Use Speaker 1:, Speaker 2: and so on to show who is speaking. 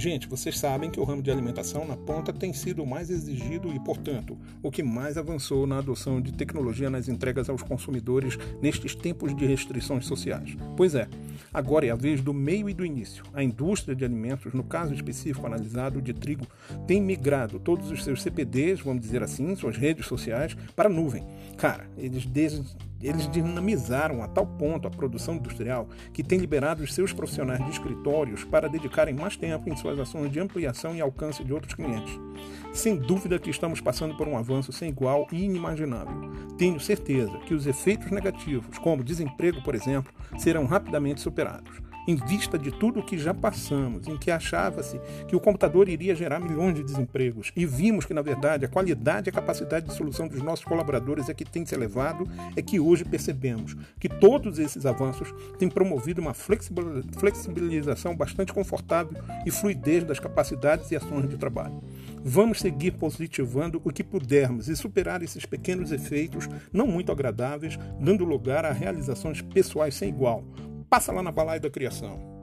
Speaker 1: Gente, vocês sabem que o ramo de alimentação na ponta tem sido o mais exigido e, portanto, o que mais avançou na adoção de tecnologia nas entregas aos consumidores nestes tempos de restrições sociais. Pois é, agora é a vez do meio e do início. A indústria de alimentos, no caso específico analisado de trigo, tem migrado todos os seus CPDs, vamos dizer assim, suas redes sociais, para a nuvem. Cara, eles desde eles dinamizaram a tal ponto a produção industrial que tem liberado os seus profissionais de escritórios para dedicarem mais tempo em suas ações de ampliação e alcance de outros clientes. Sem dúvida que estamos passando por um avanço sem igual e inimaginável. Tenho certeza que os efeitos negativos, como desemprego, por exemplo, serão rapidamente superados em vista de tudo o que já passamos, em que achava-se que o computador iria gerar milhões de desempregos, e vimos que, na verdade, a qualidade e a capacidade de solução dos nossos colaboradores é que tem se elevado, é que hoje percebemos que todos esses avanços têm promovido uma flexibilização bastante confortável e fluidez das capacidades e ações de trabalho. Vamos seguir positivando o que pudermos e superar esses pequenos efeitos não muito agradáveis, dando lugar a realizações pessoais sem igual, Passa lá na Balaia da Criação.